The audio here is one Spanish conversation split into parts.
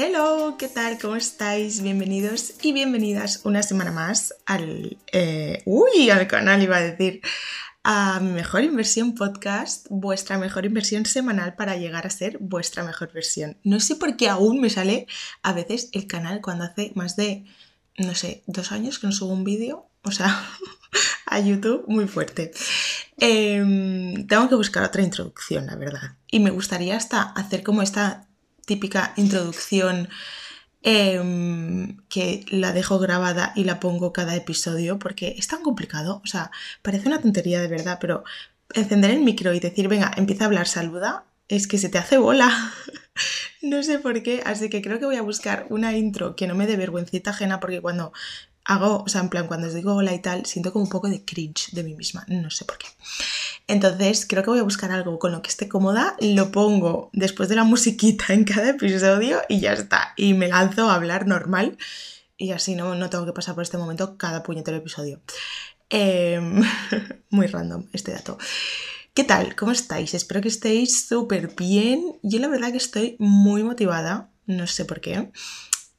Hello, ¿qué tal? ¿Cómo estáis? Bienvenidos y bienvenidas una semana más al... eh, uy, al canal iba a decir. A mi mejor inversión podcast, vuestra mejor inversión semanal para llegar a ser vuestra mejor versión. No sé por qué aún me sale a veces el canal cuando hace más de, no sé, dos años que no subo un vídeo. O sea, a YouTube muy fuerte. Em, tengo que buscar otra introducción, la verdad. Y me gustaría hasta hacer como esta típica introducción em, que la dejo grabada y la pongo cada episodio porque es tan complicado. O sea, parece una tontería de verdad, pero encender el micro y decir, venga, empieza a hablar, saluda, es que se te hace bola. no sé por qué, así que creo que voy a buscar una intro que no me dé vergüencita ajena porque cuando hago, o sea, en plan, cuando os digo hola y tal, siento como un poco de cringe de mí misma, no sé por qué. Entonces, creo que voy a buscar algo con lo que esté cómoda, lo pongo después de la musiquita en cada episodio y ya está. Y me lanzo a hablar normal y así no, no tengo que pasar por este momento cada puñetero episodio. Em, muy random este dato. ¿Qué tal? ¿Cómo estáis? Espero que estéis súper bien. Yo la verdad que estoy muy motivada, no sé por qué.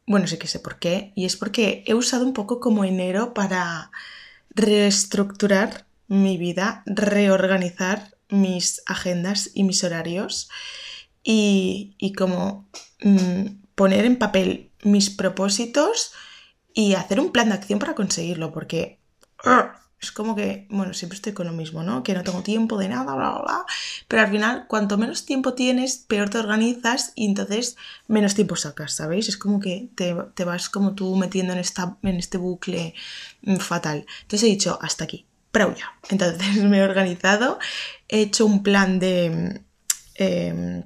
Bueno, sí que sé por qué. Y es porque he usado un poco como enero para reestructurar mi vida, reorganizar mis agendas y mis horarios y, y como mm, poner en papel mis propósitos y hacer un plan de acción para conseguirlo, porque es como que, bueno, siempre estoy con lo mismo, ¿no? Que no tengo tiempo de nada, bla, bla, bla. Pero al final, cuanto menos tiempo tienes, peor te organizas y entonces menos tiempo sacas, ¿sabéis? Es como que te, te vas como tú metiendo en, esta, en este bucle mm, fatal. Entonces he dicho, hasta aquí, pero ya. Entonces me he organizado, he hecho un plan de... eh,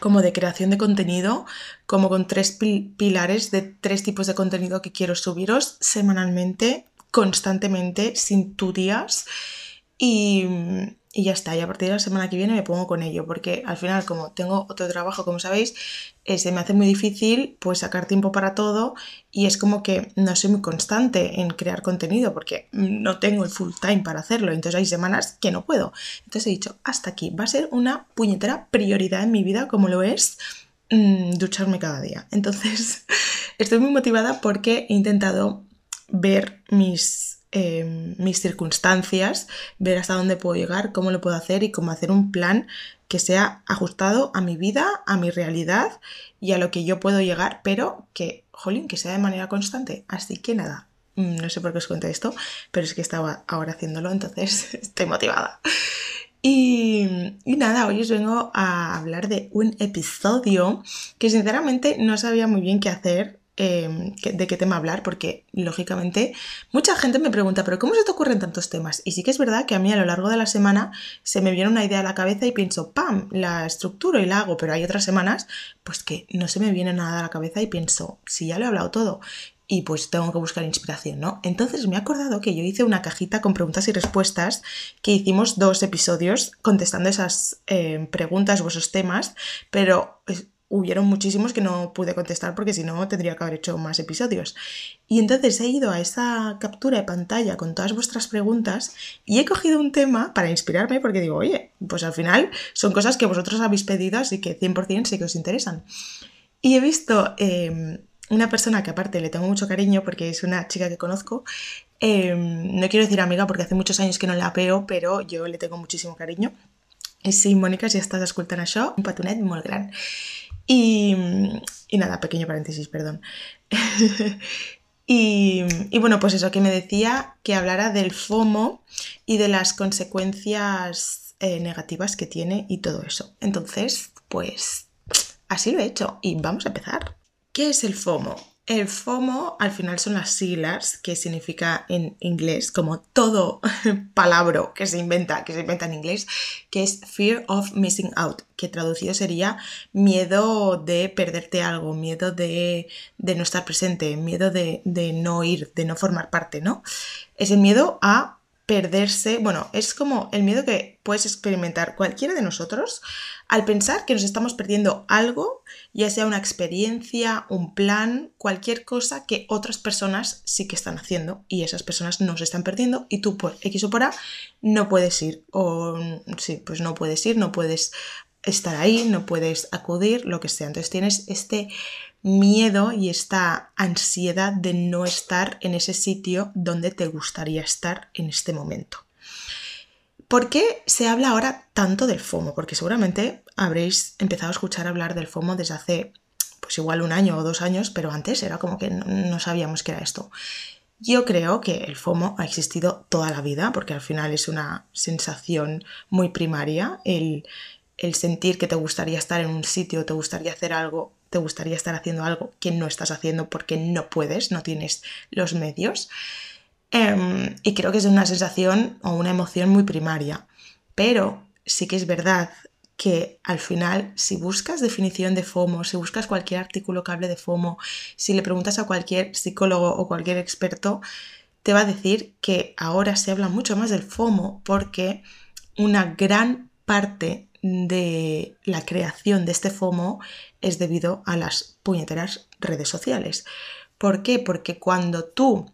como de creación de contenido, como con tres pil- pilares de tres tipos de contenido que quiero subiros semanalmente, constantemente, sin tu días. Y, y ya está, y a partir de la semana que viene me pongo con ello, porque al final, como tengo otro trabajo, como sabéis, eh, se me hace muy difícil pues sacar tiempo para todo y es como que no soy muy constante en crear contenido porque no tengo el full time para hacerlo, entonces hay semanas que no puedo. Entonces he dicho, hasta aquí, va a ser una puñetera prioridad en mi vida como lo es mm, ducharme cada día. Entonces estoy muy motivada porque he intentado ver mis, eh, mis circunstancias, ver hasta dónde puedo llegar, cómo lo puedo hacer y cómo hacer un plan que sea ajustado a mi vida, a mi realidad y a lo que yo puedo llegar, pero que, jolín, que sea de manera constante. Así que nada, mm, no sé por qué os cuento esto, pero es que estaba ahora haciéndolo, entonces estoy motivada. Y, y nada, hoy os vengo a hablar de un episodio que sinceramente no sabía muy bien qué hacer, qué- de qué tema hablar, porque lógicamente mucha gente me pregunta, pero ¿cómo se te ocurren tantos temas? Y sí que es verdad que a mí a lo largo de la semana se me viene una idea a la cabeza y pienso, ¡pam!, la estructuro y la hago, pero hay otras semanas pues que no se me viene nada a la cabeza y pienso, si ya lo he hablado todo. Y pues tengo que buscar inspiración, ¿no? Entonces me he acordado que yo hice una cajita con preguntas y respuestas, que hicimos dos episodios contestando esas eh, preguntas o esos temas, pero hubieron muchísimos que no pude contestar porque si no tendría que haber hecho más episodios. Y entonces he ido a esa captura de pantalla con todas vuestras preguntas y he cogido un tema para inspirarme porque digo, oye, pues al final son cosas que vosotros habéis pedido así que 100% sí que os interesan. Y he visto eh, una persona que aparte le tengo mucho cariño porque es una chica que conozco. eh, no quiero decir amiga porque hace muchos años que no la veo, pero yo le tengo muchísimo cariño. I sí, Mònica, si estàs escoltant això, un petonet molt gran. I, y nada, pequeño paréntesis, perdón. y, y bueno, pues eso, que me decía que hablara del FOMO y de las consecuencias eh, negativas que tiene y todo eso. Entonces, pues así lo he hecho y vamos a empezar. ¿Qué es el FOMO? El FOMO al final son las siglas que significa en inglés, como todo palabra que se inventa, que se inventa en inglés, que es Fear of Missing Out, que traducido sería miedo de perderte algo, miedo de, de no estar presente, miedo de, de no ir, de no formar parte, ¿no? Es el miedo a perderse, bueno, es como el miedo que puedes experimentar cualquiera de nosotros al pensar que nos estamos perdiendo algo, ya sea una experiencia, un plan, cualquier cosa que otras personas sí que están haciendo y esas personas no se están perdiendo y tú por X o por A no puedes ir o sí, pues no puedes ir, no puedes estar ahí, no puedes acudir, lo que sea. Entonces tienes este miedo y esta ansiedad de no estar en ese sitio donde te gustaría estar en este momento. ¿Por qué se habla ahora tanto del FOMO? Porque seguramente habréis empezado a escuchar hablar del FOMO desde hace pues igual un año o dos años, pero antes era como que no, sabíamos qué era esto. Yo creo que el FOMO ha existido toda la vida, porque al final es una sensación muy primaria, el, el sentir que te gustaría estar en un sitio, te gustaría hacer algo, te gustaría estar haciendo algo que no estás haciendo porque no puedes, no tienes los medios. Em, y creo que es una sensación o una emoción muy primaria. Pero sí que es verdad que al final, si buscas definición de FOMO, si buscas cualquier artículo que hable de FOMO, si le preguntas a cualquier psicólogo o cualquier experto, te va a decir que ahora se habla mucho más del FOMO porque una gran parte de la creación de este FOMO es debido a las puñeteras redes sociales. ¿Por qué? Porque cuando tú,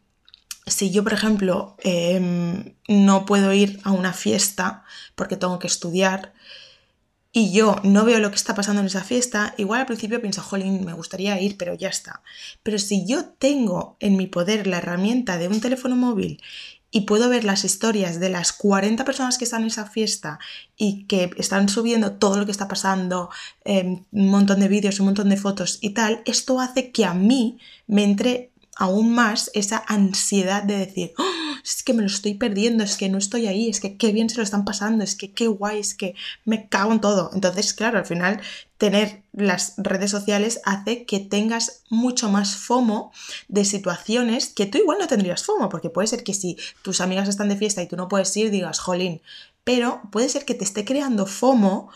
si yo por ejemplo em, no puedo ir a una fiesta porque tengo que estudiar, y yo no veo lo que está pasando en esa fiesta, igual al principio pienso, jolín, me gustaría ir, pero ya está. Pero si yo tengo en mi poder la herramienta de un teléfono móvil y puedo ver las historias de las 40 personas que están en esa fiesta y que están subiendo todo lo que está pasando, em, un montón de vídeos, un montón de fotos y tal, esto hace que a mí me entre aún más esa ansiedad de decir, ¡Oh! Es que me lo estoy perdiendo, es que no estoy ahí, es que qué bien se lo están pasando, es que qué guay, es que me cago en todo. Entonces, claro, al final tener las redes sociales hace que tengas mucho más FOMO de situaciones que tú igual no tendrías FOMO, porque puede ser que si tus amigas están de fiesta y tú no puedes ir, digas, jolín, pero puede ser que te esté creando FOMO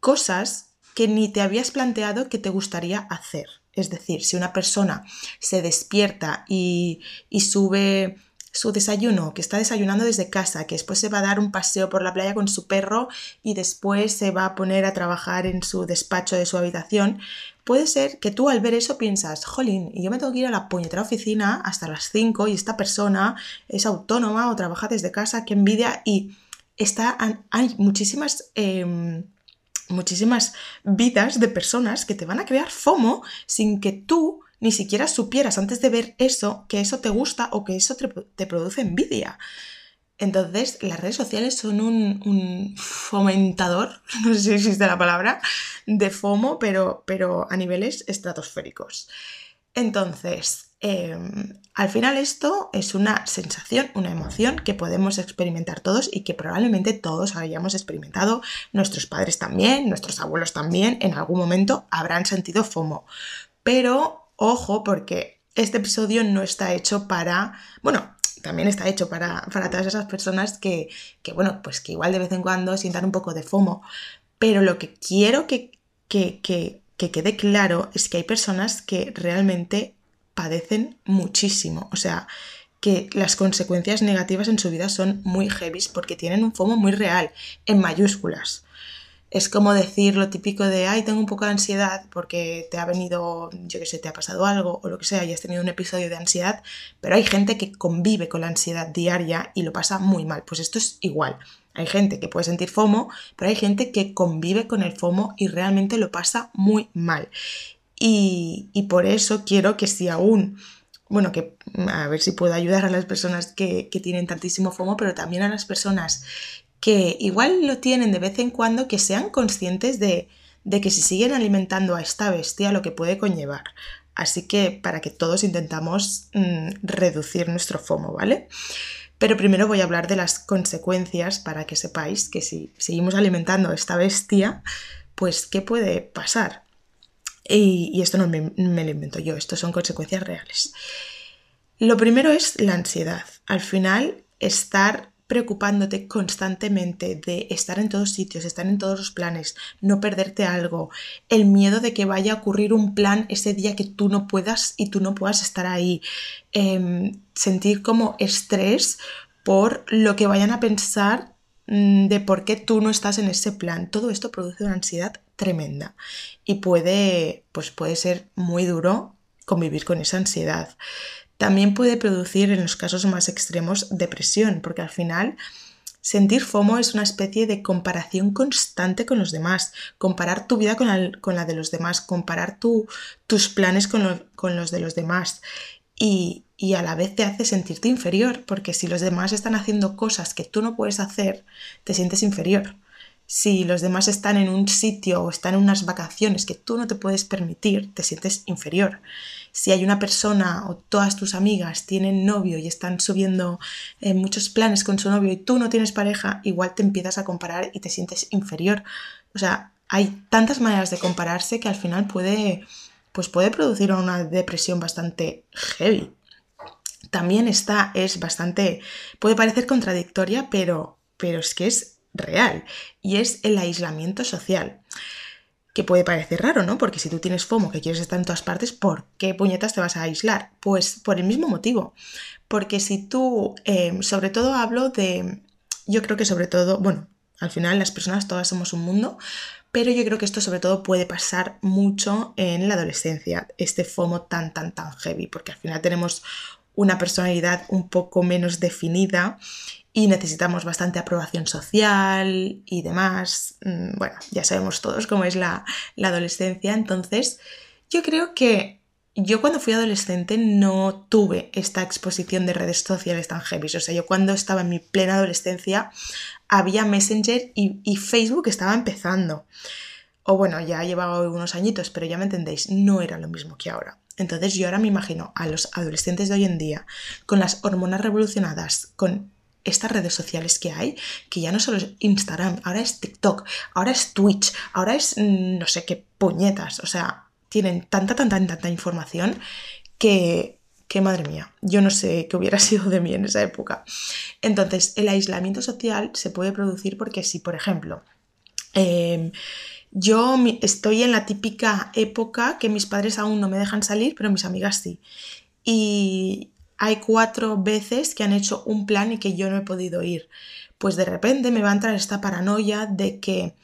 cosas que ni te habías planteado que te gustaría hacer. Es decir, si una persona se despierta y, sube su desayuno, que está desayunando desde casa, que después se va a dar un paseo por la playa con su perro y después se va a poner a trabajar en su despacho de su habitación, puede ser que tú al ver eso piensas, jolín, y yo me tengo que ir a la puñetera oficina hasta las 5 y esta persona es autónoma o trabaja desde casa, qué envidia, y está, hay muchísimas... Em, muchísimas vidas de personas que te van a crear FOMO sin que tú ni siquiera supieras antes de ver eso que eso te gusta o que eso te, produce envidia. Entonces, las redes sociales son un, fomentador, no sé si existe la palabra, de FOMO, pero, pero a niveles estratosféricos. Entonces, Em, al final esto es una sensación, una emoción que podemos experimentar todos y que probablemente todos hayamos experimentado, nuestros padres también, nuestros abuelos también, en algún momento habrán sentido FOMO. Pero ojo porque este episodio no está hecho para, bueno, también está hecho para, todas esas personas que, que, bueno, pues que igual de vez en cuando sientan un poco de FOMO. Pero lo que quiero que, que, que quede claro es que hay personas que realmente padecen muchísimo. O sea, que las consecuencias negativas en su vida son muy heavy porque tienen un FOMO muy real, en mayúsculas. Es como decir lo típico de, ay, tengo un poco de ansiedad porque te ha venido, yo qué sé, te ha pasado algo o lo que sea y has tenido un episodio de ansiedad, pero hay gente que convive con la ansiedad diaria y lo pasa muy mal. Pues esto es igual. Hay gente que puede sentir FOMO, pero hay gente que convive con el FOMO y realmente lo pasa muy mal. Y, por eso quiero que si aún, bueno, que a ver si puedo ayudar a las personas que, tienen tantísimo FOMO, pero también a las personas que igual lo tienen de vez en cuando, que sean conscientes de, que si siguen alimentando a esta bestia lo que puede conllevar. Así que para que todos intentamos mm, reducir nuestro FOMO, ¿vale? Pero primero voy a hablar de las consecuencias para que sepáis que si seguimos alimentando a esta bestia, pues ¿qué puede pasar? Y, esto no me, lo invento yo, esto son consecuencias reales. Lo primero es la ansiedad. Al final, estar preocupándote constantemente de estar en todos sitios, estar en todos los planes, no perderte algo, el miedo de que vaya a ocurrir un plan ese día que tú no puedas y tú no puedas estar ahí, em, sentir como estrés por lo que vayan a pensar mm, de por qué tú no estás en ese plan. Todo esto produce una ansiedad tremenda y puede, pues puede ser muy duro convivir con esa ansiedad. También puede producir en los casos más extremos depresión, porque al final Sentir FOMO es una especie de comparación constante con los demás, comparar tu vida con la, de los demás, comparar tus planes con, los de los demás y a la vez te hace sentirte inferior, porque si los demás están haciendo cosas que tú no puedes hacer, te sientes inferior. Si los demás están en un sitio o están en unas vacaciones que tú no te puedes permitir, te sientes inferior si hay una persona o todas tus amigas tienen novio y están subiendo eh, muchos planes con su novio y tú no tienes pareja, igual te empiezas a comparar y te sientes inferior. O sea, hay tantas maneras de compararse que al final puede, pues puede producir una depresión bastante heavy. También esta es bastante, puede parecer contradictoria, pero, pero es que es real y es el aislamiento social que puede parecer raro, ¿no? Porque si tú tienes FOMO, que quieres estar en todas partes, ¿por qué puñetas te vas a aislar? Pues por el mismo motivo. Porque si tú, em, sobre todo hablo de, yo creo que sobre todo, bueno, al final las personas todas somos un mundo, pero yo creo que esto sobre todo puede pasar mucho en la adolescencia, este FOMO tan, tan, tan heavy, porque al final tenemos una personalidad un poco menos definida y necesitamos bastante aprobación social y demás. Mm, bueno, ya sabemos todos cómo es la, adolescencia, entonces yo creo que yo cuando fui adolescente no tuve esta exposición de redes sociales tan heavy. O sea, yo cuando estaba en mi plena adolescencia había Messenger y, y Facebook estaba empezando. O bueno, ya llevaba unos añitos, pero ya me entendéis, no era lo mismo que ahora. Entonces yo ahora me imagino a los adolescentes de hoy en día con las hormonas revolucionadas, con estas redes sociales que hay, que ya no solo es Instagram, ahora es TikTok, ahora es Twitch, ahora es mm, no sé qué puñetas, o sea, tienen tanta, tanta, tanta información que, que madre mía, yo no sé qué hubiera sido de mí en esa época. Entonces, el aislamiento social se puede producir porque si, por ejemplo, em, yo estoy en la típica época que mis padres aún no me dejan salir, pero mis amigas sí. Y, hay cuatro veces que han hecho un plan y que yo no he podido ir. Pues de repente me va a entrar esta paranoia de que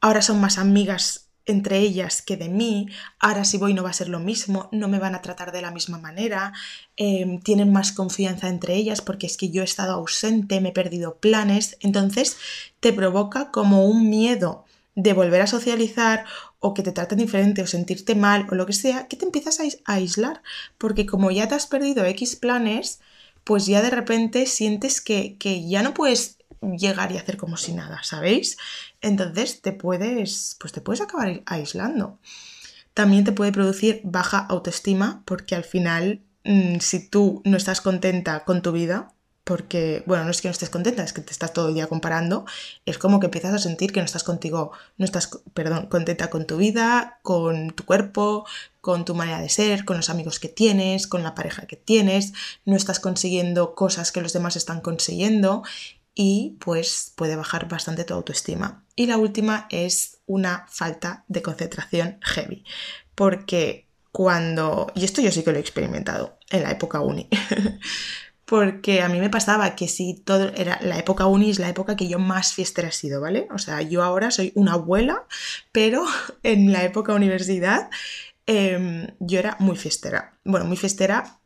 ahora son más amigas entre ellas que de mí, ahora si voy no va a ser lo mismo, no me van a tratar de la misma manera, em, tienen más confianza entre ellas porque es que yo he estado ausente, me he perdido planes, entonces te provoca como un miedo de volver a socializar o que te traten diferente o sentirte mal o lo que sea, que te empiezas a aislar, porque como ya te has perdido X planes, pues ya de repente sientes que, ya no puedes llegar y hacer como si nada, ¿sabéis? Entonces te puedes, pues te puedes acabar aislando. También te puede producir baja autoestima porque al final, mm, si tú no estás contenta con tu vida, porque, bueno, no es que no estés contenta, es que te estás todo el día comparando, es como que empiezas a sentir que no estás contigo, no estás, perdón, contenta con tu vida, con tu cuerpo, con tu manera de ser, con los amigos que tienes, con la pareja que tienes, no estás consiguiendo cosas que los demás están consiguiendo y pues puede bajar bastante tu autoestima. Y la última es una falta de concentración heavy, porque cuando, y esto yo sí que lo he experimentado en la época uni, porque a mí me pasaba que si todo era la época uni es la época que yo más fiestera he sido, ¿vale? O sea, yo ahora soy una abuela, pero en la época universidad em, yo era muy fiestera. Bueno, muy fiestera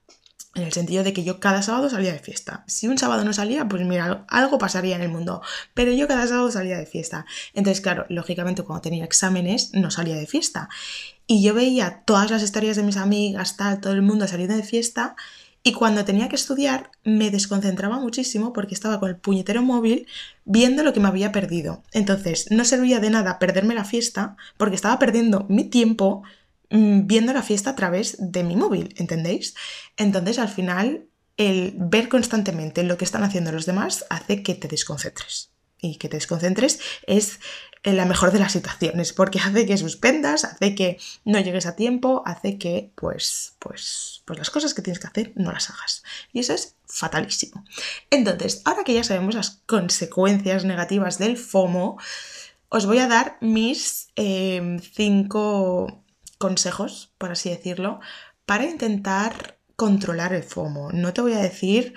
en el sentido de que yo cada sábado salía de fiesta. Si un sábado no salía, pues mira, algo pasaría en el mundo. Pero yo cada sábado salía de fiesta. Entonces, claro, lógicamente cuando tenía exámenes no salía de fiesta. Y yo veía todas las historias de mis amigas, tal, todo el mundo saliendo de fiesta y cuando tenía que estudiar me desconcentraba muchísimo porque estaba con el puñetero móvil viendo lo que me había perdido. Entonces no servía de nada perderme la fiesta porque estaba perdiendo mi tiempo mm, viendo la fiesta a través de mi móvil, ¿entendéis? Entonces al final el ver constantemente lo que están haciendo los demás hace que te desconcentres. Y que te desconcentres es en la mejor de las situaciones, porque hace que suspendas, hace que no llegues a tiempo, hace que pues, pues, pues las cosas que tienes que hacer no las hagas. Y eso es fatalísimo. Entonces, ahora que ya sabemos las consecuencias negativas del FOMO, os voy a dar mis em, cinco consejos, por así decirlo, para intentar controlar el FOMO. No te voy a decir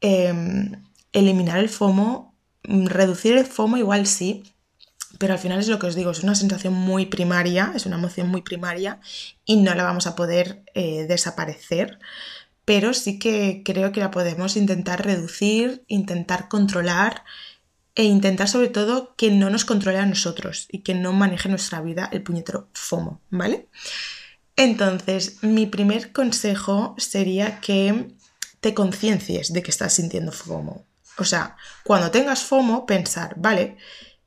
em, eliminar el FOMO, reducir el FOMO igual sí, pero al final es lo que os digo, es una sensación muy primaria, es una emoción muy primaria y no la vamos a poder eh, desaparecer, pero sí que creo que la podemos intentar reducir, intentar controlar e intentar sobre todo que no nos controle a nosotros y que no maneje nuestra vida el puñetero FOMO, ¿vale? Entonces, mi primer consejo sería que te conciencies de que estás sintiendo FOMO. O sea, cuando tengas FOMO, pensar, vale,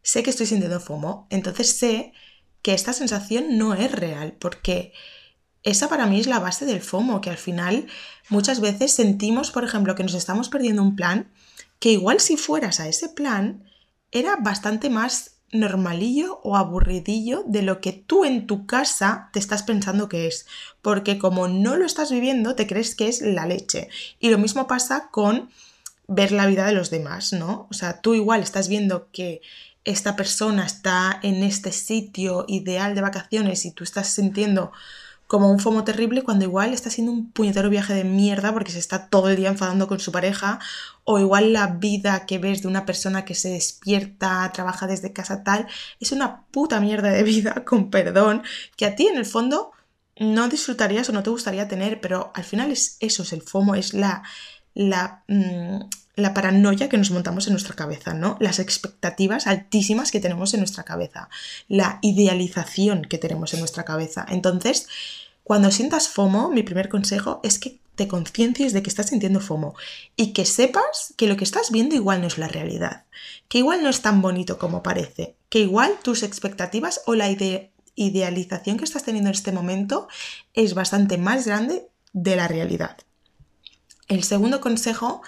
sé que estoy sintiendo FOMO, entonces sé que esta sensación no es real, porque esa para mí es la base del FOMO, que al final muchas veces sentimos, por ejemplo, que nos estamos perdiendo un plan, que igual si fueras a ese plan era bastante más normalillo o aburridillo de lo que tú en tu casa te estás pensando que es, porque como no lo estás viviendo te crees que es la leche. Y lo mismo pasa con ver la vida de los demás, ¿no? O sea, tú igual estás viendo que esta persona está en este sitio ideal de vacaciones y tú estás sintiendo como un FOMO terrible cuando igual está haciendo un puñetero viaje de mierda porque se está todo el día enfadando con su pareja o igual la vida que ves de una persona que se despierta, trabaja desde casa tal, es una puta mierda de vida, con perdón, que a ti en el fondo no disfrutarías o no te gustaría tener, pero al final es eso, es el FOMO, es la, la, mm, la paranoia que nos montamos en nuestra cabeza, ¿no? Las expectativas altísimas que tenemos en nuestra cabeza, la idealización que tenemos en nuestra cabeza. Entonces, cuando sientas FOMO, mi primer consejo es que te conciencies de que estás sintiendo FOMO y que sepas que lo que estás viendo igual no es la realidad, que igual no es tan bonito como parece, que igual tus expectativas o la idealización que estás teniendo en este momento es bastante más grande de la realidad. El segundo consejo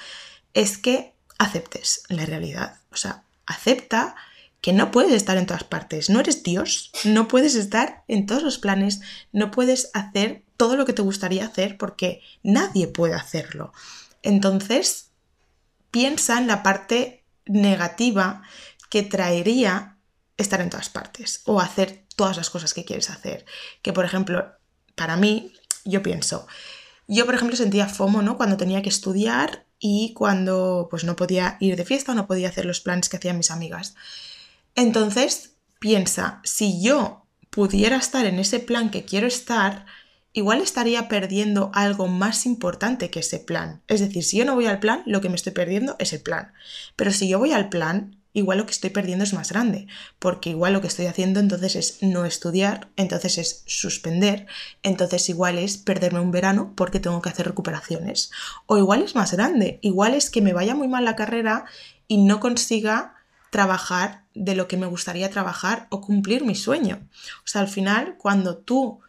es que aceptes la realidad. O sea, acepta que no puedes estar en todas partes. No eres Dios, no puedes estar en todos los planes, no puedes hacer todo lo que te gustaría hacer porque nadie puede hacerlo. Entonces, piensa en la parte negativa que traería estar en todas partes o hacer todas las cosas que quieres hacer. Que, por ejemplo, para mí, yo pienso, yo, por ejemplo, sentía FOMO, ¿no? Cuando tenía que estudiar y cuando pues no podía ir de fiesta o no podía hacer los planes que hacían mis amigas. Entonces, piensa, si yo pudiera estar en ese plan que quiero estar, igual estaría perdiendo algo más importante que ese plan. Es decir, si yo no voy al plan, lo que me estoy perdiendo es el plan. Pero si yo voy al plan, igual lo que estoy perdiendo es más grande, porque igual lo que estoy haciendo entonces es no estudiar, entonces es suspender, entonces igual es perderme un verano porque tengo que hacer recuperaciones. O igual es más grande, igual es que me vaya muy mal la carrera y no consiga trabajar de lo que me gustaría trabajar o cumplir mi sueño. O sea, al final, cuando tú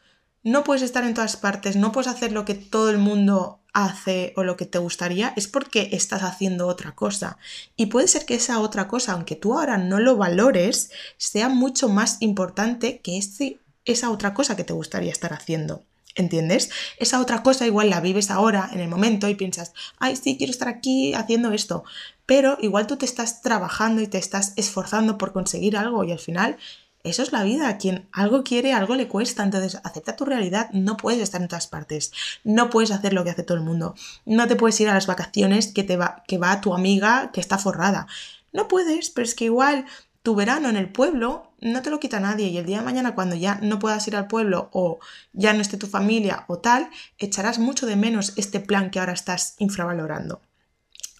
no puedes estar en todas partes, no puedes hacer lo que todo el mundo hace o lo que te gustaría es porque estás haciendo otra cosa. Y puede ser que esa otra cosa, aunque tú ahora no lo valores, sea mucho más importante que ese, esa otra cosa que te gustaría estar haciendo. ¿Entiendes? Esa otra cosa igual la vives ahora, en el momento, y piensas, ay, sí, quiero estar aquí haciendo esto. Pero igual tú te estás trabajando y te estás esforzando por conseguir algo y al final eso es la vida. Quien algo quiere, algo le cuesta. Entonces, acepta tu realidad. No puedes estar en todas partes. No puedes hacer lo que hace todo el mundo. No te puedes ir a las vacaciones que, te va, que va tu amiga que está forrada. No puedes, pero es que igual tu verano en el pueblo no te lo quita nadie y el día de mañana cuando ya no puedas ir al pueblo o ya no esté tu familia o tal, echarás mucho de menos este plan que ahora estás infravalorando.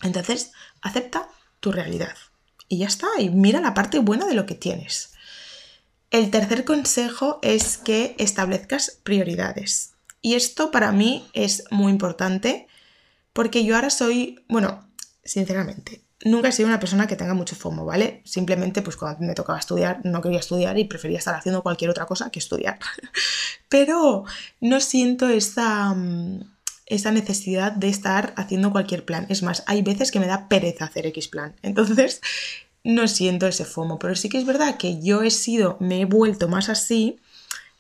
Entonces, acepta tu realidad y ya está, y mira la parte buena de lo que tienes. El tercer consejo es que establezcas prioridades. Y esto para mí es muy importante porque yo ahora soy, bueno, sinceramente, nunca he sido una persona que tenga mucho FOMO, ¿vale? Simplemente pues cuando me tocaba estudiar no quería estudiar y prefería estar haciendo cualquier otra cosa que estudiar. Pero no siento esa, mm, esa necesidad de estar haciendo cualquier plan. Es más, hay veces que me da pereza hacer X plan. Entonces, no siento ese FOMO, pero sí que es verdad que yo he sido, me he vuelto más así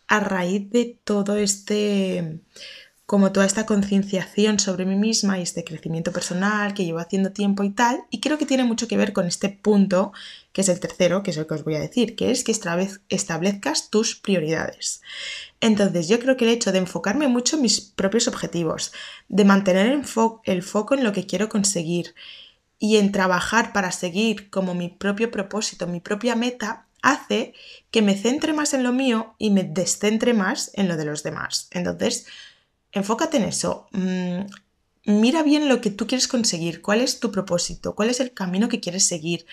a raíz de todo este, como toda esta concienciación sobre mí misma y este crecimiento personal que llevo haciendo tiempo y tal, y creo que tiene mucho que ver con este punto, que es el tercero, que es el que os voy a decir, que es que establezcas tus prioridades. Entonces yo creo que el hecho de enfocarme mucho en mis propios objetivos, de mantener el, el foco en lo que quiero conseguir, y en trabajar para seguir como mi propio propósito, mi propia meta, hace que me centre más en lo mío y me descentre más en lo de los demás. Entonces, enfócate en eso. Mm, mira bien lo que tú quieres conseguir, cuál es tu propósito, cuál es el camino que quieres seguir.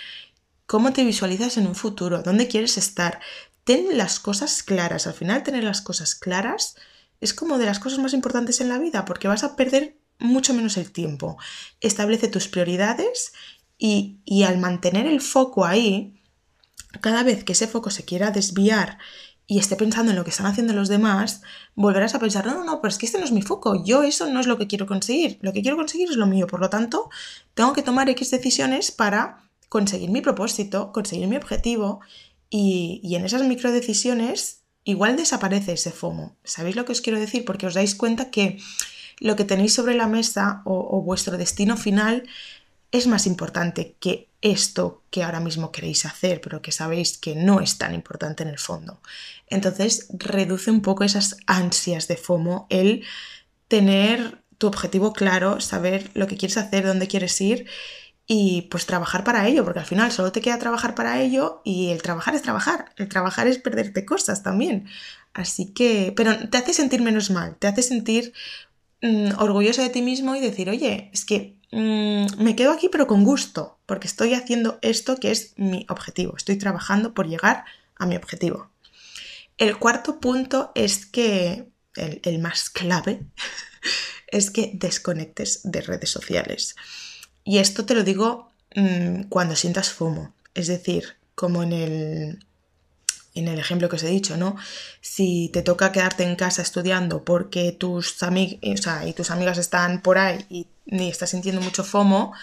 cómo te visualizas en un futuro, dónde quieres estar. Ten las cosas claras. Al final, tener las cosas claras es como de las cosas más importantes en la vida porque vas a perder mucho menos el tiempo. Establece tus prioridades y, y al mantener el foco ahí, cada vez que ese foco se quiera desviar y esté pensando en lo que están haciendo los demás, volverás a pensar, no, no, no, pero es que este no es mi foco, yo eso no es lo que quiero conseguir, lo que quiero conseguir es lo mío, por lo tanto, tengo que tomar X decisiones para conseguir mi propósito, conseguir mi objetivo y, y en esas micro decisiones igual desaparece ese FOMO. ¿Sabéis lo que os quiero decir? Porque os dais cuenta que lo que tenéis sobre la mesa o, vuestro destino final es más importante que esto que ahora mismo queréis hacer, pero que sabéis que no es tan importante en el fondo. Entonces, reduce un poco esas ansias de FOMO, el tener tu objetivo claro, saber lo que quieres hacer, dónde quieres ir y pues trabajar para ello, porque al final solo te queda trabajar para ello y el trabajar es trabajar, el trabajar es perderte cosas también. Así que, pero te hace sentir menos mal, te hace sentir mm, orgulloso de ti mismo y decir, oye, es que mm, me quedo aquí pero con gusto, porque estoy haciendo esto que es mi objetivo, estoy trabajando por llegar a mi objetivo. El cuarto punto es que, el, más clave, es que desconectes de redes sociales. Y esto te lo digo mm, cuando sientas FOMO, es decir, como en el, en el ejemplo que os he dicho, ¿no? Si te toca quedarte en casa estudiando porque tus, y tus amigas están por ahí y, y estás sintiendo mucho FOMO,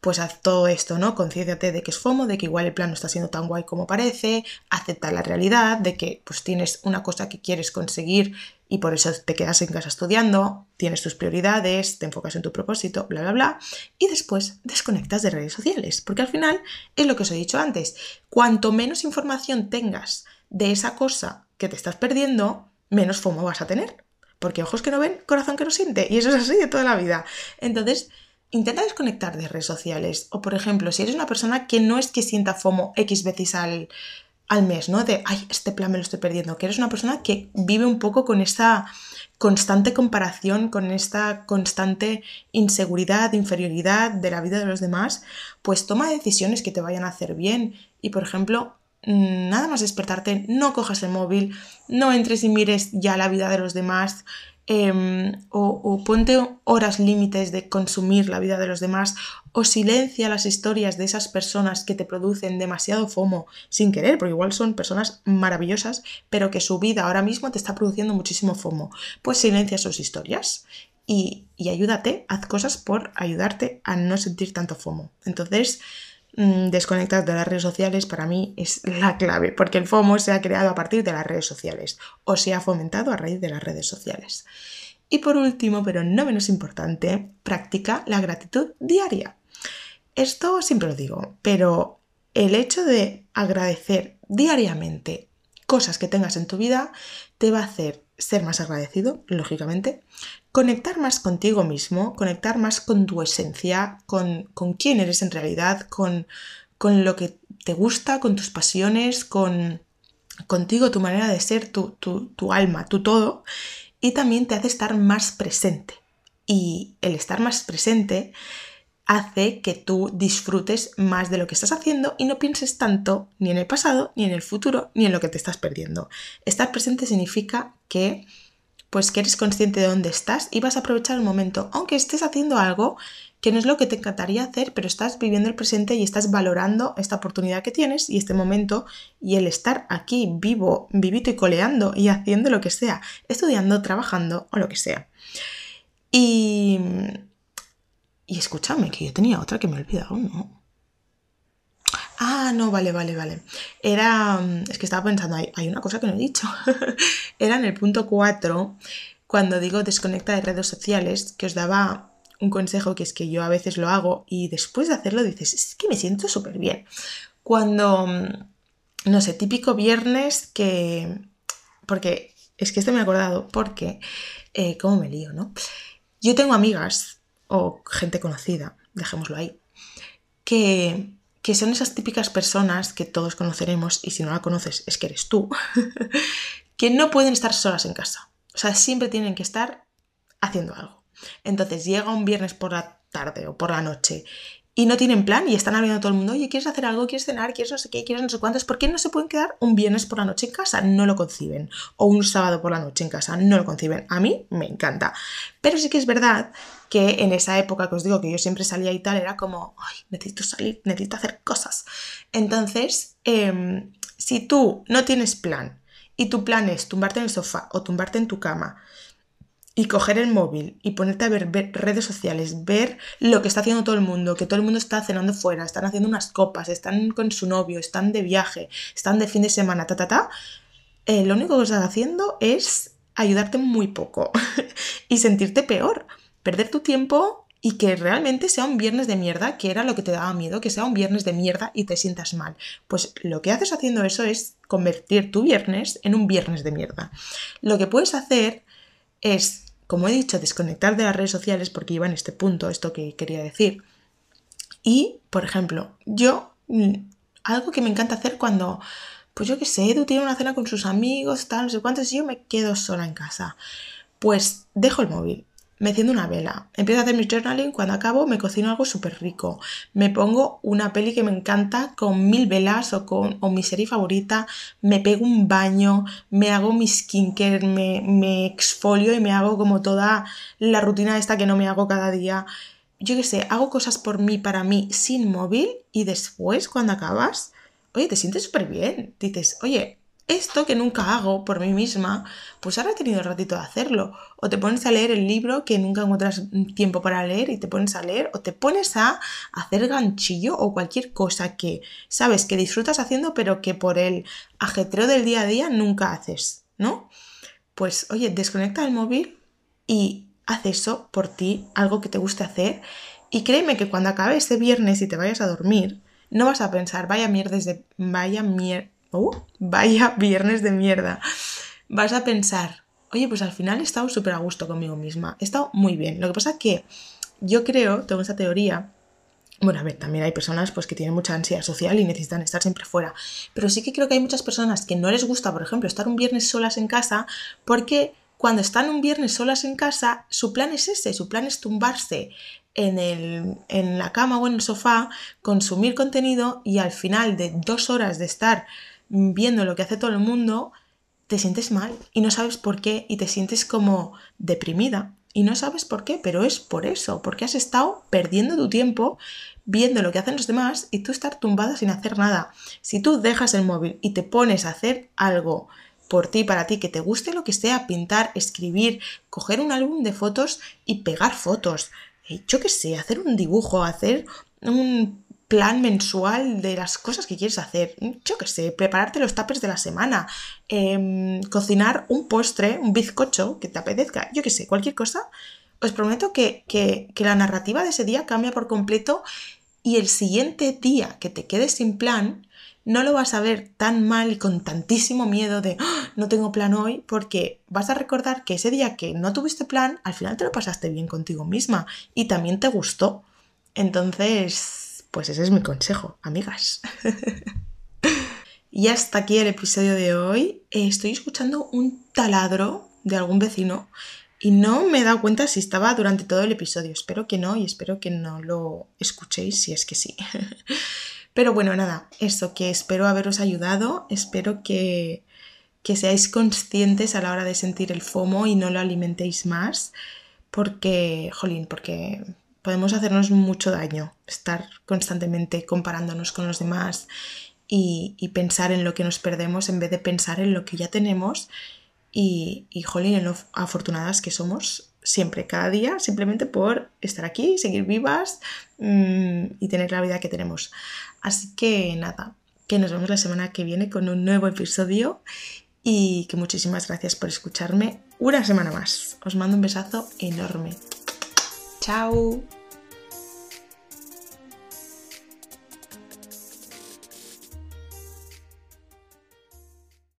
pues haz todo esto, ¿no? Concídate de que es FOMO, de que igual el plan no está siendo tan guay como parece, acepta la realidad, de que pues tienes una cosa que quieres conseguir y por eso te quedas en casa estudiando, tienes tus prioridades, te enfocas en tu propósito, bla, bla, bla, y después desconectas de redes sociales, porque al final es lo que os he dicho antes, cuanto menos información tengas de esa cosa que te estás perdiendo, menos FOMO vas a tener, porque ojos que no ven, corazón que no siente, y eso es así de toda la vida. Entonces, intenta desconectar de redes sociales. O, por ejemplo, si eres una persona que no es que sienta FOMO X veces al, al mes, ¿no? De, ay, este plan me lo estoy perdiendo. Que eres una persona que vive un poco con esta constante comparación, con esta constante inseguridad, inferioridad de la vida de los demás, pues toma decisiones que te vayan a hacer bien. Y, por ejemplo, mm, nada más despertarte, no cojas el móvil, no entres y mires ya la vida de los demás, Em, o, ponte horas límites de consumir la vida de los demás o silencia las historias de esas personas que te producen demasiado FOMO sin querer, porque igual son personas maravillosas, pero que su vida ahora mismo te está produciendo muchísimo FOMO. Pues silencia sus historias y, y ayúdate, haz cosas por ayudarte a no sentir tanto FOMO. Entonces, desconectar de las redes sociales para mí es la clave, porque el FOMO se ha creado a partir de las redes sociales o se ha fomentado a raíz de las redes sociales. Y por último, pero no menos importante, practica la gratitud diaria. Esto siempre lo digo, pero el hecho de agradecer diariamente cosas que tengas en tu vida te va a hacer ser más agradecido, lógicamente, conectar más contigo mismo, conectar más con tu esencia, con, con quién eres en realidad, con, con, lo que te gusta, con tus pasiones, con contigo, tu manera de ser, tu, tu, tu alma, tu todo, y también te hace estar más presente. Y el estar más presente hace que tú disfrutes más de lo que estás haciendo y no pienses tanto ni en el pasado, ni en el futuro, ni en lo que te estás perdiendo. Estar presente significa que pues que eres consciente de dónde estás y vas a aprovechar el momento, aunque estés haciendo algo que no es lo que te encantaría hacer, pero estás viviendo el presente y estás valorando esta oportunidad que tienes y este momento y el estar aquí vivo, vivito y coleando y haciendo lo que sea, estudiando, trabajando o lo que sea. Y y escúchame, que yo tenía otra que me he olvidado, ¿no? Ah, no, vale, vale, vale. Era. Mm, es que estaba pensando, hay, una cosa que no he dicho. Era en el punto 4, cuando digo desconecta de redes sociales, que os daba un consejo que es que yo a veces lo hago y después de hacerlo dices, es que me siento súper bien. Cuando, mm, no sé, típico viernes que. Porque es que esto me he acordado, porque. Eh, ¿Cómo me lío, no? Yo tengo amigas o gente conocida, dejémoslo ahí, que, que son esas típicas personas que todos conoceremos y si no la conoces es que eres tú, que no pueden estar solas en casa. O sea, siempre tienen que estar haciendo algo. Entonces llega un viernes por la tarde o por la noche y no tienen plan y están hablando todo el mundo, oye, ¿quieres hacer algo? ¿Quieres cenar? ¿Quieres no sé qué? ¿Quieres no sé cuántos? ¿Por qué no se pueden quedar un viernes por la noche en casa? No lo conciben. O un sábado por la noche en casa, no lo conciben. A mí me encanta. Pero sí que es verdad que en esa época que os digo que yo siempre salía y tal, era como, ay, necesito salir, necesito hacer cosas. Entonces, em, si tú no tienes plan y tu plan es tumbarte en el sofá o tumbarte en tu cama, y coger el móvil y ponerte a ver, redes sociales, ver lo que está haciendo todo el mundo, que todo el mundo está cenando fuera, están haciendo unas copas, están con su novio, están de viaje, están de fin de semana, ta, ta, ta, eh, lo único que estás haciendo es ayudarte muy poco y sentirte peor, perder tu tiempo y que realmente sea un viernes de mierda, que era lo que te daba miedo, que sea un viernes de mierda y te sientas mal. Pues lo que haces haciendo eso es convertir tu viernes en un viernes de mierda. Lo que puedes hacer es, como he dicho, desconectar de las redes sociales porque iba en este punto, esto que quería decir. Y, por ejemplo, yo, mm, algo que me encanta hacer cuando, pues yo qué sé, Edu tiene una cena con sus amigos, tal, no sé cuántos, y yo me quedo sola en casa. Pues dejo el móvil, me enciendo una vela, empiezo a hacer mi journaling, cuando acabo me cocino algo súper rico, me pongo una peli que me encanta con mil velas o con o mi serie favorita, me pego un baño, me hago mi skincare, me, me exfolio y me hago como toda la rutina esta que no me hago cada día. Yo qué sé, hago cosas por mí, para mí, sin móvil y después, cuando acabas, oye, te sientes súper bien. Dices, oye, esto que nunca hago por mí misma, pues ahora he tenido el ratito de hacerlo. O te pones a leer el libro que nunca encuentras tiempo para leer y te pones a leer, o te pones a hacer ganchillo o cualquier cosa que sabes que disfrutas haciendo, pero que por el ajetreo del día a día nunca haces, ¿no? Pues oye, desconecta el móvil y haz eso por ti, algo que te guste hacer. Y créeme que cuando acabe este viernes y te vayas a dormir, no vas a pensar, vaya mierda de. vaya mierda uh, vaya viernes de mierda. Vas a pensar, oye, pues al final he estado súper a gusto conmigo misma, he estado muy bien. Lo que pasa es que yo creo, tengo esa teoría, bueno, a ver, también hay personas pues, que tienen mucha ansiedad social y necesitan estar siempre fuera. Pero sí que creo que hay muchas personas que no les gusta, por ejemplo, estar un viernes solas en casa porque cuando están un viernes solas en casa, su plan es ese, su plan es tumbarse en, el, en la cama o en el sofá, consumir contenido y al final de dos horas de estar viendo lo que hace todo el mundo, te sientes mal y no sabes por qué y te sientes como deprimida y no sabes por qué, pero es por eso, porque has estado perdiendo tu tiempo viendo lo que hacen los demás y tú estar tumbada sin hacer nada. Si tú dejas el móvil y te pones a hacer algo por ti, para ti, que te guste lo que sea, pintar, escribir, coger un álbum de fotos y pegar fotos, eh, yo qué sé, hacer un dibujo, hacer un plan mensual de las cosas que quieres hacer. Yo qué sé, prepararte los tapes de la semana, em, cocinar un postre, un bizcocho que te apetezca, yo qué sé, cualquier cosa. Os prometo que, que, la narrativa de ese día cambia por completo y el siguiente día que te quedes sin plan, no lo vas a ver tan mal y con tantísimo miedo de ¡Ah! no tengo plan hoy, porque vas a recordar que ese día que no tuviste plan, al final te lo pasaste bien contigo misma y también te gustó. Entonces, pues ese es mi consejo, amigas. y hasta aquí el episodio de hoy. Estoy escuchando un taladro de algún vecino y no me he dado cuenta si estaba durante todo el episodio. Espero que no y espero que no lo escuchéis si es que sí. Pero bueno, nada, eso que espero haberos ayudado, espero que, que seáis conscientes a la hora de sentir el FOMO y no lo alimentéis más, porque, jolín, porque podemos hacernos mucho daño, estar constantemente comparándonos con los demás y, pensar en lo que nos perdemos en vez de pensar en lo que ya tenemos y, jolín, en lo afortunadas que somos siempre, cada día, simplemente por estar aquí, seguir vivas mm, y tener la vida que tenemos. Así que nada, que nos vemos la semana que viene con un nuevo episodio y que muchísimas gracias por escucharme una semana más. Os mando un besazo enorme. Chao.